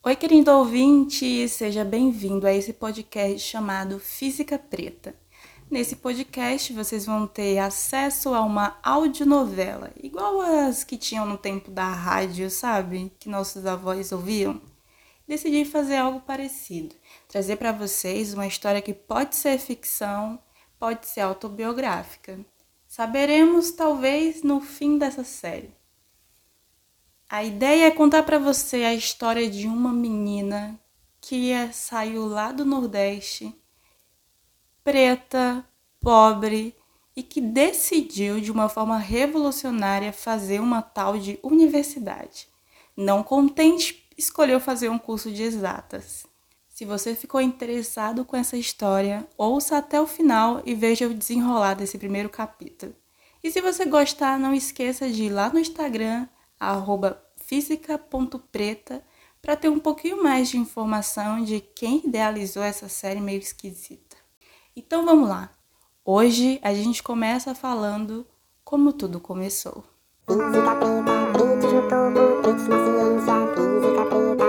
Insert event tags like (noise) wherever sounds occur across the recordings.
Oi, querido ouvinte, seja bem-vindo a esse podcast chamado Física Preta. Nesse podcast vocês vão ter acesso a uma audionovela, igual as que tinham no tempo da rádio, sabe? Que nossos avós ouviam. Decidi fazer algo parecido, trazer para vocês uma história que pode ser ficção, pode ser autobiográfica. Saberemos talvez no fim dessa série. A ideia é contar para você a história de uma menina que é, saiu lá do Nordeste, preta, pobre e que decidiu de uma forma revolucionária fazer uma tal de universidade. Não contente, escolheu fazer um curso de exatas. Se você ficou interessado com essa história, ouça até o final e veja o desenrolar desse primeiro capítulo. E se você gostar, não esqueça de ir lá no Instagram arroba física.preta, para ter um pouquinho mais de informação de quem idealizou essa série meio esquisita. Então vamos lá. Hoje a gente começa falando como tudo começou. Física preta, na ciência, física preta.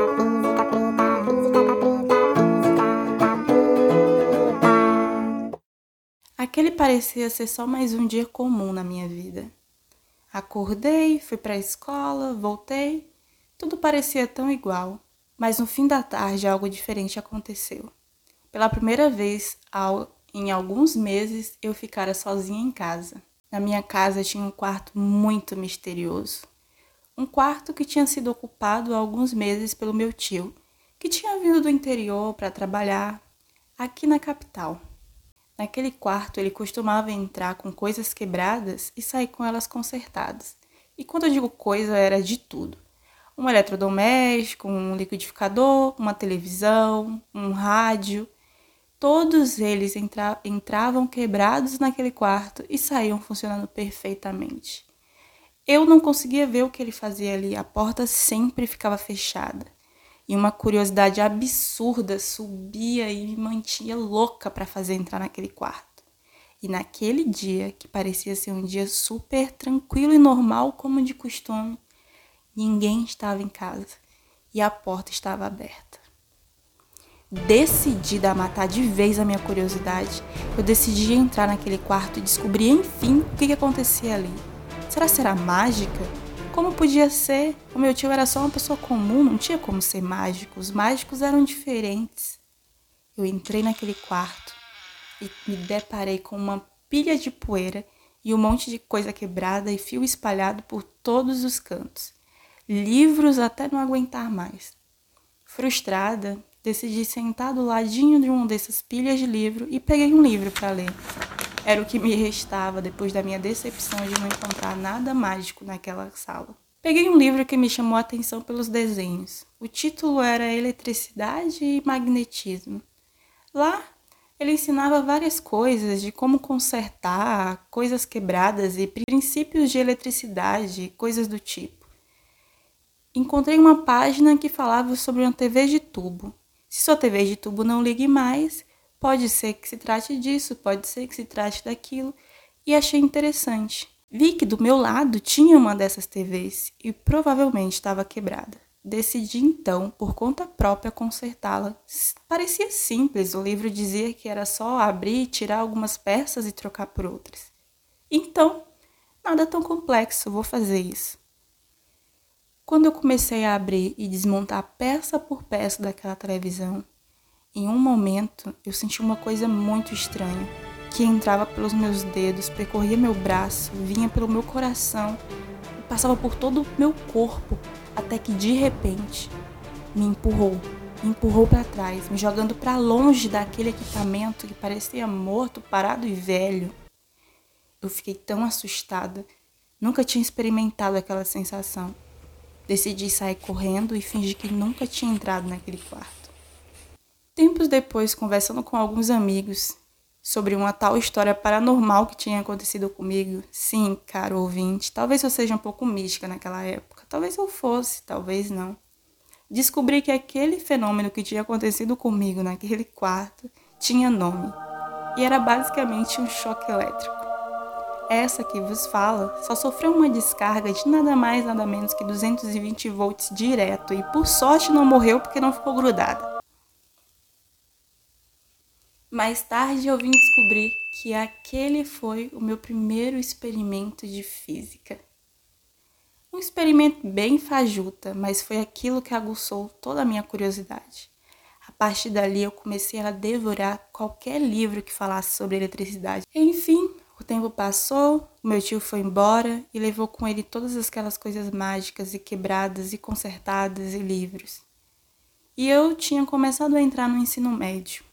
Aquele parecia ser só mais um dia comum na minha vida. Acordei, fui para a escola, voltei. Tudo parecia tão igual, mas no fim da tarde algo diferente aconteceu. Pela primeira vez em alguns meses eu ficara sozinha em casa. Na minha casa tinha um quarto muito misterioso. Um quarto que tinha sido ocupado há alguns meses pelo meu tio, que tinha vindo do interior para trabalhar aqui na capital. Naquele quarto ele costumava entrar com coisas quebradas e sair com elas consertadas. E quando eu digo coisa, era de tudo: um eletrodoméstico, um liquidificador, uma televisão, um rádio. Todos eles entra entravam quebrados naquele quarto e saíam funcionando perfeitamente. Eu não conseguia ver o que ele fazia ali, a porta sempre ficava fechada e uma curiosidade absurda subia e me mantinha louca para fazer entrar naquele quarto. E naquele dia, que parecia ser um dia super tranquilo e normal como de costume, ninguém estava em casa e a porta estava aberta. Decidida a matar de vez a minha curiosidade, eu decidi entrar naquele quarto e descobrir enfim o que, acontecia ali. Será que era mágica? Como podia ser? O meu tio era só uma pessoa comum, não tinha como ser mágico. Os mágicos eram diferentes. Eu entrei naquele quarto e me deparei com uma pilha de poeira e um monte de coisa quebrada e fio espalhado por todos os cantos. Livros até não aguentar mais. Frustrada, decidi sentar do ladinho de uma dessas pilhas de livro e peguei um livro para ler. Era o que me restava depois da minha decepção de não encontrar nada mágico naquela sala. Peguei um livro que me chamou a atenção pelos desenhos. O título era Eletricidade e Magnetismo. Lá, ele ensinava várias coisas de como consertar coisas quebradas e princípios de eletricidade, coisas do tipo. Encontrei uma página que falava sobre uma TV de tubo. Se sua TV de tubo não ligue mais, Pode ser que se trate disso, pode ser que se trate daquilo, e achei interessante. Vi que do meu lado tinha uma dessas TVs e provavelmente estava quebrada. Decidi então, por conta própria, consertá-la. Parecia simples, o livro dizia que era só abrir, tirar algumas peças e trocar por outras. Então, nada tão complexo, vou fazer isso. Quando eu comecei a abrir e desmontar peça por peça daquela televisão, em um momento, eu senti uma coisa muito estranha, que entrava pelos meus dedos, percorria meu braço, vinha pelo meu coração e passava por todo o meu corpo, até que de repente me empurrou, me empurrou para trás, me jogando para longe daquele equipamento que parecia morto, parado e velho. Eu fiquei tão assustada, nunca tinha experimentado aquela sensação. Decidi sair correndo e fingir que nunca tinha entrado naquele quarto. Tempos depois, conversando com alguns amigos sobre uma tal história paranormal que tinha acontecido comigo, sim, caro ouvinte, talvez eu seja um pouco mística naquela época, talvez eu fosse, talvez não. Descobri que aquele fenômeno que tinha acontecido comigo naquele quarto tinha nome, e era basicamente um choque elétrico. essa que vos fala só sofreu uma descarga de nada mais nada menos que 220 volts direto e por sorte não morreu porque não ficou grudada. Mais tarde eu vim descobrir que aquele foi o meu primeiro experimento de física. Um experimento bem fajuta, mas foi aquilo que aguçou toda a minha curiosidade. A partir dali eu comecei a devorar qualquer livro que falasse sobre eletricidade. Enfim, o tempo passou, o meu tio foi embora e levou com ele todas aquelas coisas mágicas e quebradas e consertadas e livros. E eu tinha começado a entrar no ensino médio.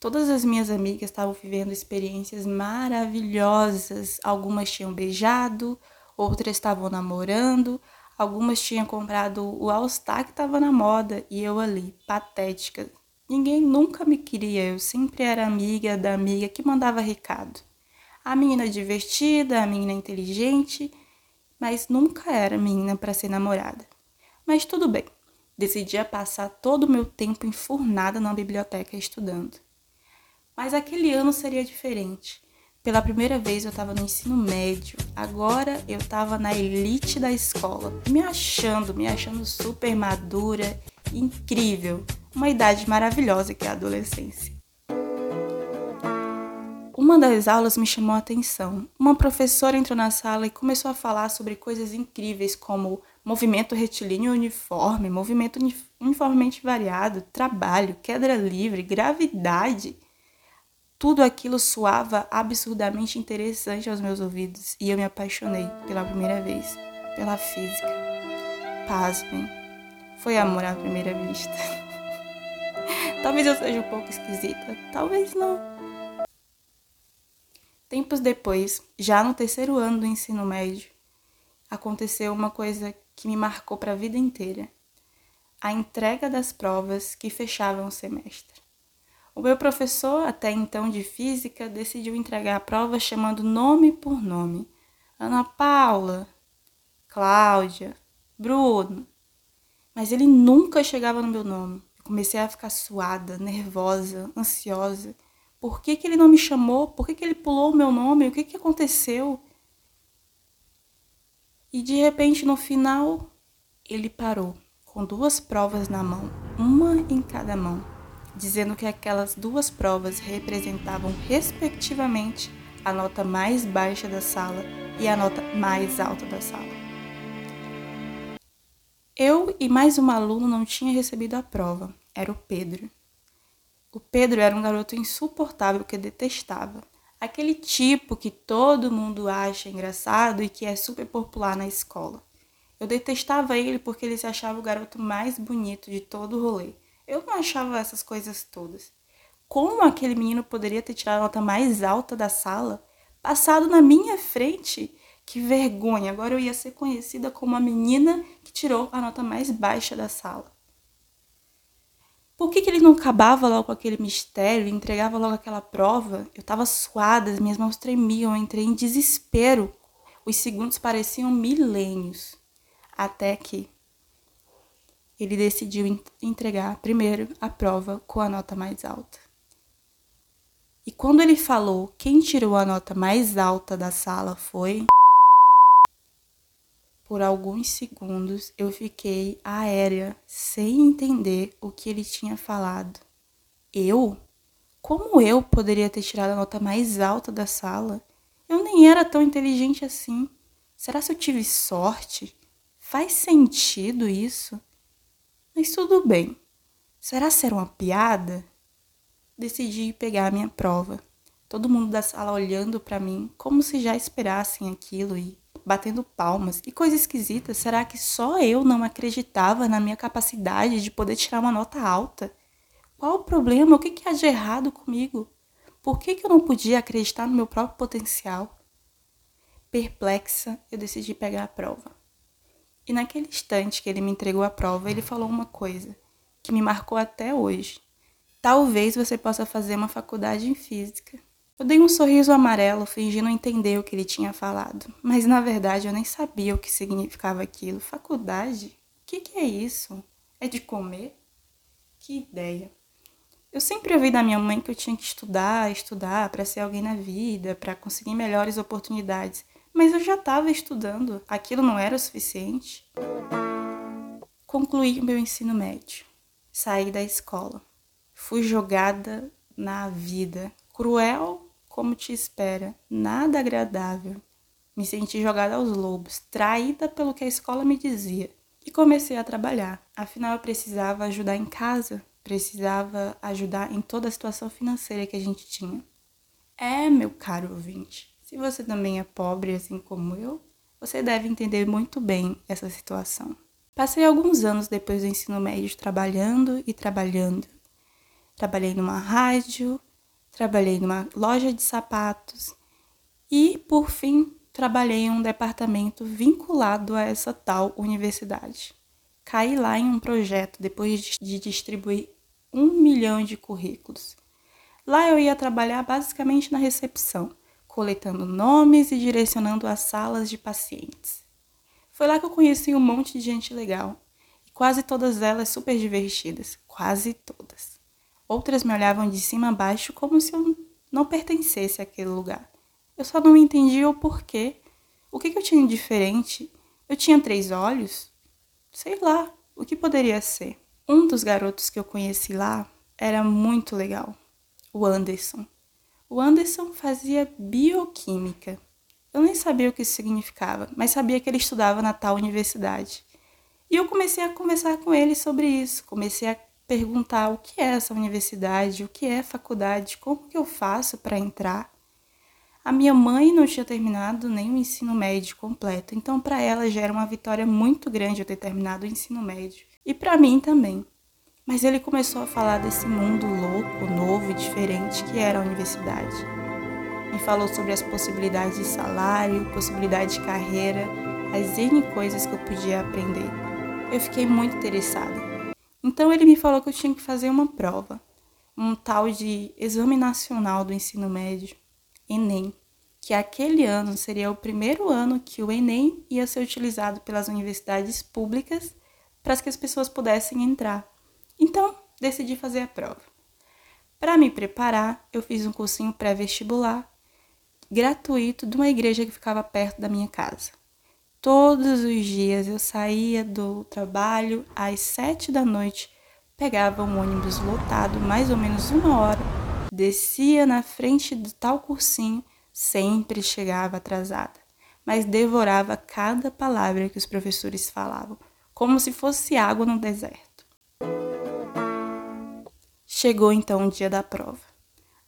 Todas as minhas amigas estavam vivendo experiências maravilhosas. Algumas tinham beijado, outras estavam namorando, algumas tinham comprado o All-Star que estava na moda e eu ali, patética. Ninguém nunca me queria, eu sempre era amiga da amiga que mandava recado. A menina divertida, a menina inteligente, mas nunca era menina para ser namorada. Mas tudo bem, decidia passar todo o meu tempo enfurnada na biblioteca estudando. Mas aquele ano seria diferente. Pela primeira vez eu estava no ensino médio, agora eu estava na elite da escola, me achando, me achando super madura, incrível, uma idade maravilhosa que é a adolescência. Uma das aulas me chamou a atenção. Uma professora entrou na sala e começou a falar sobre coisas incríveis como movimento retilíneo uniforme, movimento uniformemente variado, trabalho, queda livre, gravidade. Tudo aquilo soava absurdamente interessante aos meus ouvidos e eu me apaixonei pela primeira vez pela física. Pasmem, foi amor à primeira vista. (laughs) talvez eu seja um pouco esquisita, talvez não. Tempos depois, já no terceiro ano do ensino médio, aconteceu uma coisa que me marcou para a vida inteira: a entrega das provas que fechavam o semestre. O meu professor, até então de física, decidiu entregar a prova chamando nome por nome. Ana Paula, Cláudia, Bruno. Mas ele nunca chegava no meu nome. Eu comecei a ficar suada, nervosa, ansiosa. Por que, que ele não me chamou? Por que, que ele pulou o meu nome? O que, que aconteceu? E de repente, no final, ele parou, com duas provas na mão, uma em cada mão dizendo que aquelas duas provas representavam, respectivamente, a nota mais baixa da sala e a nota mais alta da sala. Eu e mais um aluno não tinha recebido a prova, era o Pedro. O Pedro era um garoto insuportável que detestava. Aquele tipo que todo mundo acha engraçado e que é super popular na escola. Eu detestava ele porque ele se achava o garoto mais bonito de todo o rolê. Eu não achava essas coisas todas. Como aquele menino poderia ter tirado a nota mais alta da sala, passado na minha frente? Que vergonha! Agora eu ia ser conhecida como a menina que tirou a nota mais baixa da sala. Por que, que ele não acabava logo com aquele mistério entregava logo aquela prova? Eu estava suada, as minhas mãos tremiam, eu entrei em desespero. Os segundos pareciam milênios. Até que ele decidiu entregar primeiro a prova com a nota mais alta. E quando ele falou quem tirou a nota mais alta da sala foi. Por alguns segundos eu fiquei aérea, sem entender o que ele tinha falado. Eu? Como eu poderia ter tirado a nota mais alta da sala? Eu nem era tão inteligente assim. Será que eu tive sorte? Faz sentido isso? Mas tudo bem. Será ser uma piada? Decidi pegar a minha prova. Todo mundo da sala olhando para mim como se já esperassem aquilo e batendo palmas. Que coisa esquisita. Será que só eu não acreditava na minha capacidade de poder tirar uma nota alta? Qual o problema? O que, que há de errado comigo? Por que, que eu não podia acreditar no meu próprio potencial? Perplexa, eu decidi pegar a prova. E naquele instante que ele me entregou a prova, ele falou uma coisa que me marcou até hoje. Talvez você possa fazer uma faculdade em física. Eu dei um sorriso amarelo, fingindo entender o que ele tinha falado, mas na verdade eu nem sabia o que significava aquilo. Faculdade? O que, que é isso? É de comer? Que ideia! Eu sempre ouvi da minha mãe que eu tinha que estudar, estudar para ser alguém na vida, para conseguir melhores oportunidades. Mas eu já estava estudando, aquilo não era o suficiente. Concluí o meu ensino médio. Saí da escola. Fui jogada na vida. Cruel como te espera, nada agradável. Me senti jogada aos lobos, traída pelo que a escola me dizia. E comecei a trabalhar. Afinal, eu precisava ajudar em casa, precisava ajudar em toda a situação financeira que a gente tinha. É, meu caro ouvinte, se você também é pobre assim como eu, você deve entender muito bem essa situação. Passei alguns anos depois do ensino médio trabalhando e trabalhando. Trabalhei numa rádio, trabalhei numa loja de sapatos e, por fim, trabalhei em um departamento vinculado a essa tal universidade. Caí lá em um projeto depois de distribuir um milhão de currículos. Lá eu ia trabalhar basicamente na recepção, coletando nomes e direcionando as salas de pacientes. Foi lá que eu conheci um monte de gente legal. E quase todas elas super divertidas. Quase todas. Outras me olhavam de cima a baixo como se eu não pertencesse àquele lugar. Eu só não entendia o porquê. O que, que eu tinha de diferente? Eu tinha três olhos? Sei lá, o que poderia ser? Um dos garotos que eu conheci lá era muito legal, o Anderson. O Anderson fazia bioquímica. Eu nem sabia o que isso significava, mas sabia que ele estudava na tal universidade. E eu comecei a conversar com ele sobre isso, comecei a perguntar o que é essa universidade, o que é faculdade, como que eu faço para entrar. A minha mãe não tinha terminado nem o ensino médio completo, então para ela já era uma vitória muito grande eu ter terminado o ensino médio. E para mim também. Mas ele começou a falar desse mundo louco, novo e diferente que era a universidade me falou sobre as possibilidades de salário, possibilidade de carreira, as N coisas que eu podia aprender. Eu fiquei muito interessada. Então ele me falou que eu tinha que fazer uma prova, um tal de Exame Nacional do Ensino Médio, Enem, que aquele ano seria o primeiro ano que o Enem ia ser utilizado pelas universidades públicas para que as pessoas pudessem entrar. Decidi fazer a prova. Para me preparar, eu fiz um cursinho pré-vestibular gratuito de uma igreja que ficava perto da minha casa. Todos os dias eu saía do trabalho às sete da noite, pegava um ônibus lotado, mais ou menos uma hora, descia na frente do tal cursinho, sempre chegava atrasada, mas devorava cada palavra que os professores falavam, como se fosse água no deserto. Chegou então o dia da prova.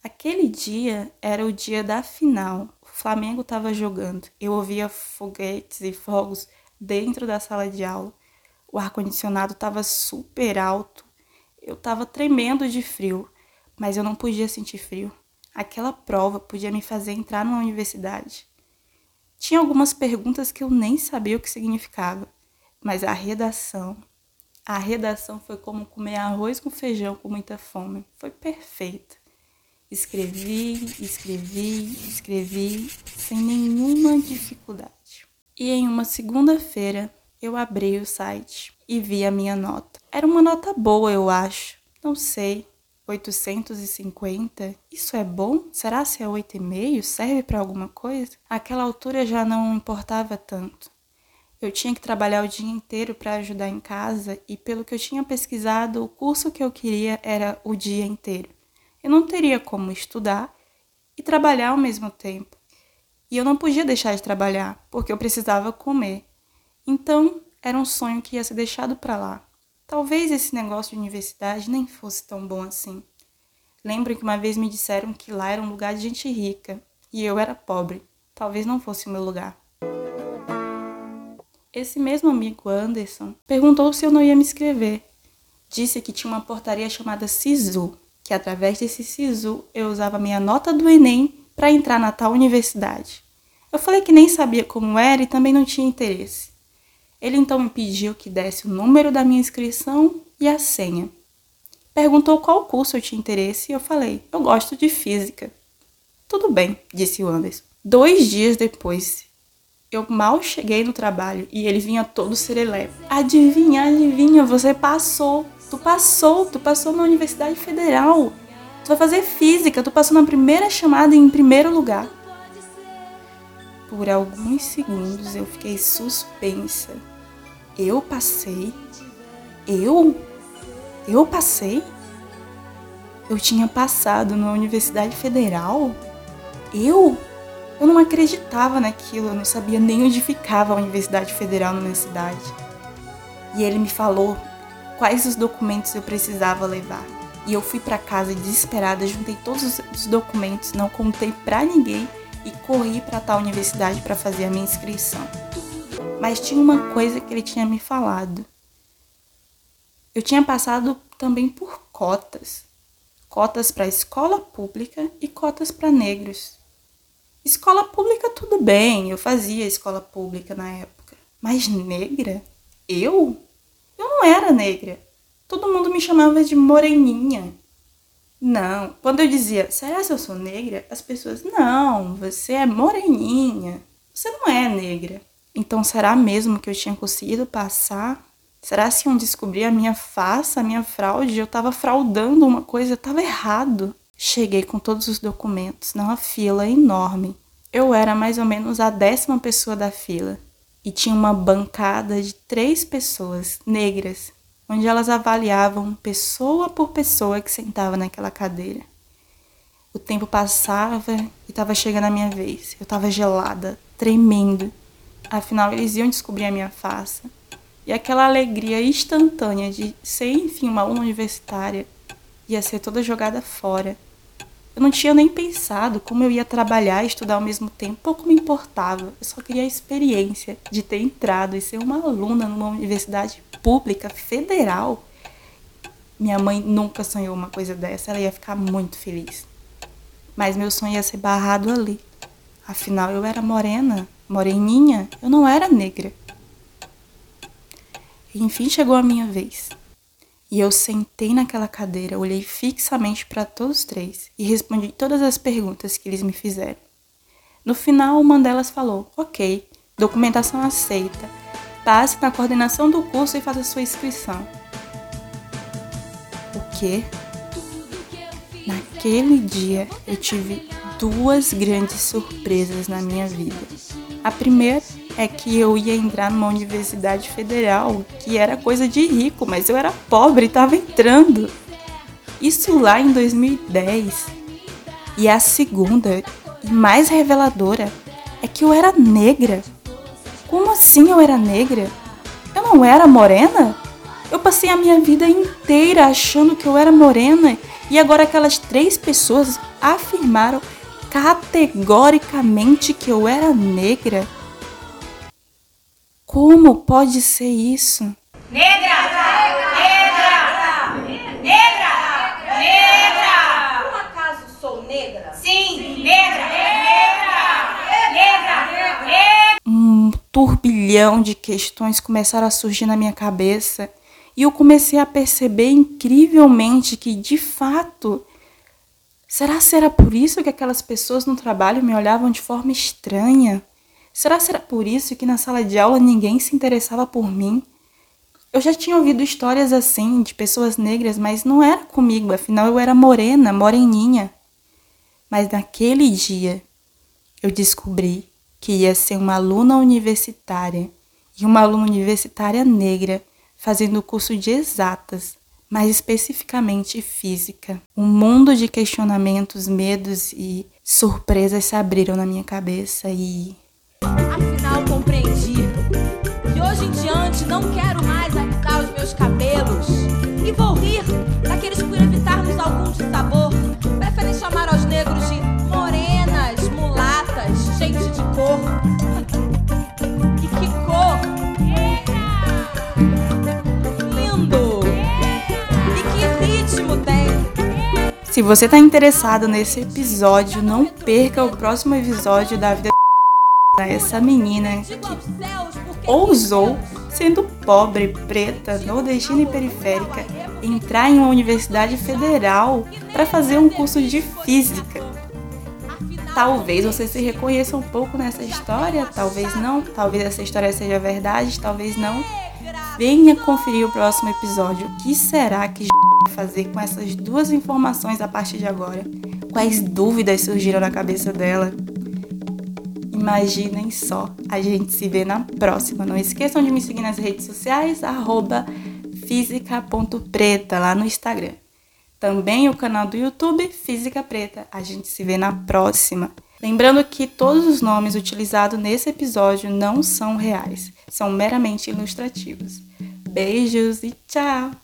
Aquele dia era o dia da final. O Flamengo estava jogando. Eu ouvia foguetes e fogos dentro da sala de aula. O ar-condicionado estava super alto. Eu estava tremendo de frio, mas eu não podia sentir frio. Aquela prova podia me fazer entrar numa universidade. Tinha algumas perguntas que eu nem sabia o que significava, mas a redação, a redação foi como comer arroz com feijão com muita fome. Foi perfeita. Escrevi, escrevi, escrevi sem nenhuma dificuldade. E em uma segunda-feira eu abri o site e vi a minha nota. Era uma nota boa, eu acho. Não sei. 850? Isso é bom? Será se é 8,5? Serve para alguma coisa? Aquela altura já não importava tanto. Eu tinha que trabalhar o dia inteiro para ajudar em casa e, pelo que eu tinha pesquisado, o curso que eu queria era o dia inteiro eu não teria como estudar e trabalhar ao mesmo tempo. E eu não podia deixar de trabalhar, porque eu precisava comer. Então, era um sonho que ia ser deixado para lá. Talvez esse negócio de universidade nem fosse tão bom assim. Lembro que uma vez me disseram que lá era um lugar de gente rica e eu era pobre. Talvez não fosse o meu lugar. Esse mesmo amigo Anderson perguntou se eu não ia me inscrever. Disse que tinha uma portaria chamada SISU, que através desse SISU eu usava minha nota do Enem para entrar na tal universidade. Eu falei que nem sabia como era e também não tinha interesse. Ele então me pediu que desse o número da minha inscrição e a senha. Perguntou qual curso eu tinha interesse e eu falei: eu gosto de física. Tudo bem, disse o Anderson. Dois dias depois, eu mal cheguei no trabalho e ele vinha todo serelepe. Adivinha, adivinha, você passou. Tu passou, tu passou na Universidade Federal. Tu vai fazer física, tu passou na primeira chamada em primeiro lugar. Por alguns segundos eu fiquei suspensa. Eu passei? Eu? Eu passei? Eu tinha passado na Universidade Federal? Eu? Eu não acreditava naquilo, eu não sabia nem onde ficava a Universidade Federal na minha cidade. E ele me falou quais os documentos eu precisava levar. E eu fui para casa desesperada, juntei todos os documentos, não contei para ninguém e corri para tal universidade para fazer a minha inscrição. Mas tinha uma coisa que ele tinha me falado. Eu tinha passado também por cotas. Cotas para escola pública e cotas para negros. Escola pública tudo bem, eu fazia escola pública na época. Mas negra? Eu? Eu não era negra. Todo mundo me chamava de moreninha. Não, quando eu dizia, será que eu sou negra? As pessoas, não, você é moreninha. Você não é negra. Então será mesmo que eu tinha conseguido passar? Será se iam descobrir a minha face, a minha fraude? Eu estava fraudando uma coisa, estava errado. Cheguei com todos os documentos numa fila enorme. Eu era mais ou menos a décima pessoa da fila e tinha uma bancada de três pessoas negras, onde elas avaliavam pessoa por pessoa que sentava naquela cadeira. O tempo passava e estava chegando a minha vez. Eu estava gelada, tremendo. Afinal, eles iam descobrir a minha face. E aquela alegria instantânea de ser, enfim, uma aluna universitária ia ser toda jogada fora. Eu não tinha nem pensado como eu ia trabalhar e estudar ao mesmo tempo, pouco me importava. Eu só queria a experiência de ter entrado e ser uma aluna numa universidade pública federal. Minha mãe nunca sonhou uma coisa dessa, ela ia ficar muito feliz. Mas meu sonho ia ser barrado ali. Afinal, eu era morena, moreninha, eu não era negra. enfim chegou a minha vez. E eu sentei naquela cadeira, olhei fixamente para todos três e respondi todas as perguntas que eles me fizeram. No final, uma delas falou: Ok, documentação aceita. Passe na coordenação do curso e faça sua inscrição. O quê? Naquele dia eu tive duas grandes surpresas na minha vida. A primeira é que eu ia entrar numa universidade federal, que era coisa de rico, mas eu era pobre e estava entrando. Isso lá em 2010. E a segunda, e mais reveladora, é que eu era negra. Como assim eu era negra? Eu não era morena? Eu passei a minha vida inteira achando que eu era morena e agora aquelas três pessoas afirmaram categoricamente que eu era negra. Como pode ser isso? Negra! Negra! Negra! Negra! Por acaso sou negra? Sim, negra! Negra! Negra! Negra! Um turbilhão de questões começaram a surgir na minha cabeça e eu comecei a perceber incrivelmente que, de fato, será que era por isso que aquelas pessoas no trabalho me olhavam de forma estranha? Será que era por isso que na sala de aula ninguém se interessava por mim? Eu já tinha ouvido histórias assim de pessoas negras, mas não era comigo, afinal eu era morena, moreninha. Mas naquele dia eu descobri que ia ser uma aluna universitária e uma aluna universitária negra fazendo o curso de exatas, mais especificamente física. Um mundo de questionamentos, medos e surpresas se abriram na minha cabeça e Afinal, compreendi. De hoje em diante, não quero mais alisar os meus cabelos. E vou rir daqueles por evitarmos algum dissabor. Preferem chamar aos negros de morenas, mulatas, gente de cor. E que cor! Lindo! E que ritmo tem! Se você está interessado nesse episódio, não perca o próximo episódio da vida essa menina que ousou, sendo pobre, preta, nordestina e periférica, entrar em uma universidade federal para fazer um curso de física. Talvez você se reconheça um pouco nessa história, talvez não, talvez essa história seja verdade, talvez não. Venha conferir o próximo episódio. O que será que fazer com essas duas informações a partir de agora? Quais dúvidas surgiram na cabeça dela? Imaginem só. A gente se vê na próxima. Não esqueçam de me seguir nas redes sociais, arroba física.preta, lá no Instagram. Também o canal do YouTube Física Preta. A gente se vê na próxima. Lembrando que todos os nomes utilizados nesse episódio não são reais, são meramente ilustrativos. Beijos e tchau!